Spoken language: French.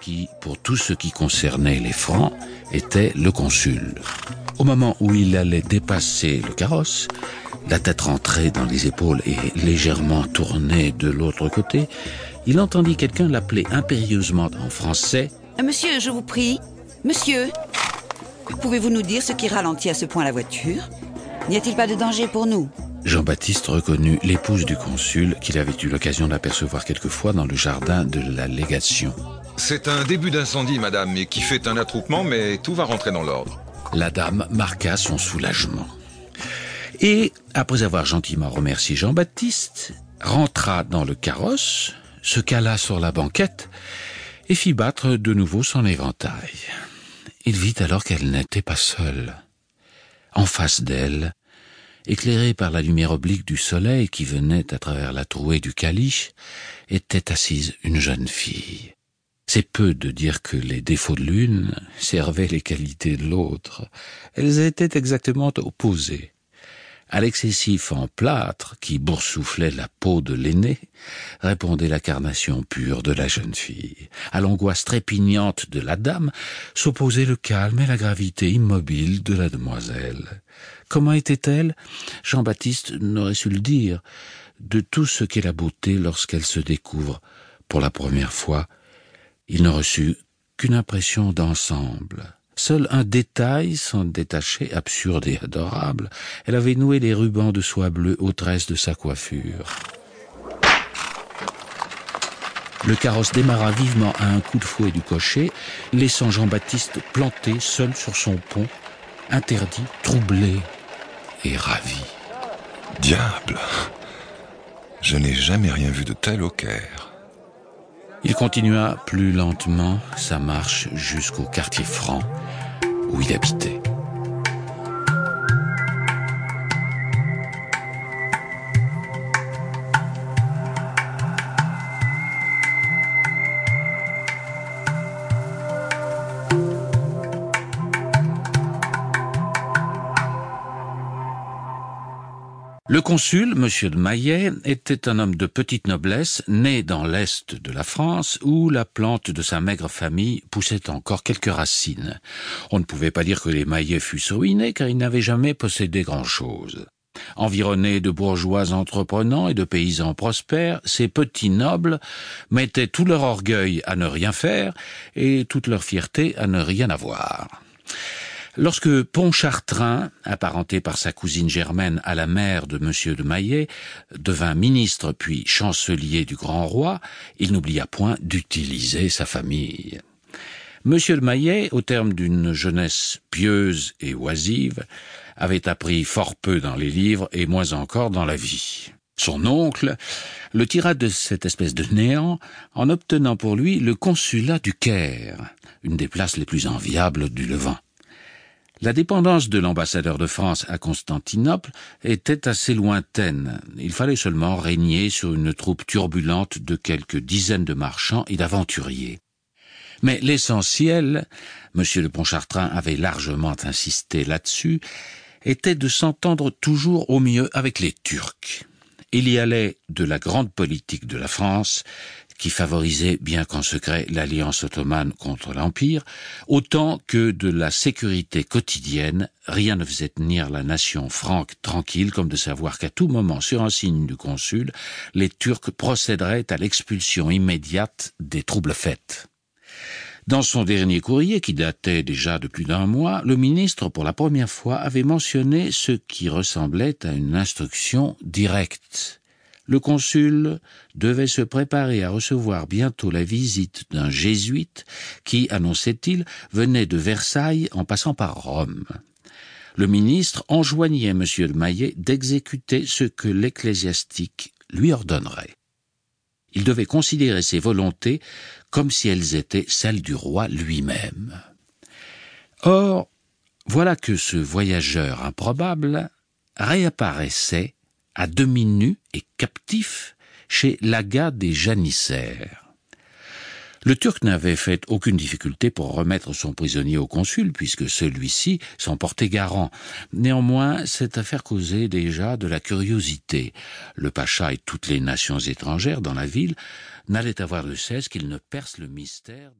qui, pour tout ce qui concernait les francs, était le consul. Au moment où il allait dépasser le carrosse, la tête rentrée dans les épaules et légèrement tournée de l'autre côté, il entendit quelqu'un l'appeler impérieusement en français. Euh, Monsieur, je vous prie. Monsieur, pouvez-vous nous dire ce qui ralentit à ce point la voiture? N'y a-t-il pas de danger pour nous? Jean-Baptiste reconnut l'épouse du consul qu'il avait eu l'occasion d'apercevoir quelquefois dans le jardin de la légation. C'est un début d'incendie, madame, et qui fait un attroupement, mais tout va rentrer dans l'ordre. La dame marqua son soulagement. Et, après avoir gentiment remercié Jean-Baptiste, rentra dans le carrosse, se cala sur la banquette et fit battre de nouveau son éventail. Il vit alors qu'elle n'était pas seule. En face d'elle, éclairée par la lumière oblique du soleil qui venait à travers la trouée du caliche, était assise une jeune fille. C'est peu de dire que les défauts de l'une servaient les qualités de l'autre. Elles étaient exactement opposées. À l'excessif en plâtre qui boursouflait la peau de l'aîné, répondait la carnation pure de la jeune fille. À l'angoisse trépignante de la dame s'opposait le calme et la gravité immobile de la demoiselle. Comment était-elle? Jean-Baptiste n'aurait su le dire. De tout ce qu'est la beauté lorsqu'elle se découvre pour la première fois, il ne reçut qu'une impression d'ensemble. Seul un détail s'en détachait, absurde et adorable. Elle avait noué les rubans de soie bleue aux tresses de sa coiffure. Le carrosse démarra vivement à un coup de fouet du cocher, laissant Jean-Baptiste planté seul sur son pont, interdit, troublé et ravi. Diable Je n'ai jamais rien vu de tel au Caire. Il continua plus lentement sa marche jusqu'au quartier franc où il habitait. Le consul, M. de Maillet, était un homme de petite noblesse, né dans l'est de la France, où la plante de sa maigre famille poussait encore quelques racines. On ne pouvait pas dire que les Maillets fussent ruinés, car ils n'avaient jamais possédé grand-chose. Environnés de bourgeois entreprenants et de paysans prospères, ces petits nobles mettaient tout leur orgueil à ne rien faire et toute leur fierté à ne rien avoir. Lorsque Pontchartrain, apparenté par sa cousine germaine à la mère de M. de Maillet, devint ministre puis chancelier du grand roi, il n'oublia point d'utiliser sa famille. M. de Maillet, au terme d'une jeunesse pieuse et oisive, avait appris fort peu dans les livres et moins encore dans la vie. Son oncle le tira de cette espèce de néant en obtenant pour lui le consulat du Caire, une des places les plus enviables du Levant. La dépendance de l'ambassadeur de France à Constantinople était assez lointaine. Il fallait seulement régner sur une troupe turbulente de quelques dizaines de marchands et d'aventuriers. Mais l'essentiel, M. de Pontchartrain avait largement insisté là-dessus, était de s'entendre toujours au mieux avec les Turcs. Il y allait de la grande politique de la France qui favorisait bien qu'en secret l'alliance ottomane contre l'Empire, autant que de la sécurité quotidienne, rien ne faisait tenir la nation franque tranquille comme de savoir qu'à tout moment, sur un signe du consul, les Turcs procéderaient à l'expulsion immédiate des troubles faits. Dans son dernier courrier, qui datait déjà de plus d'un mois, le ministre, pour la première fois, avait mentionné ce qui ressemblait à une instruction directe le consul devait se préparer à recevoir bientôt la visite d'un jésuite qui, annonçait-il, venait de Versailles en passant par Rome. Le ministre enjoignait M. de Maillet d'exécuter ce que l'ecclésiastique lui ordonnerait. Il devait considérer ses volontés comme si elles étaient celles du roi lui-même. Or, voilà que ce voyageur improbable réapparaissait à demi nu et captif chez l'aga des janissaires. Le Turc n'avait fait aucune difficulté pour remettre son prisonnier au consul, puisque celui-ci s'en portait garant. Néanmoins, cette affaire causait déjà de la curiosité. Le pacha et toutes les nations étrangères dans la ville n'allaient avoir de cesse qu'ils ne percent le mystère.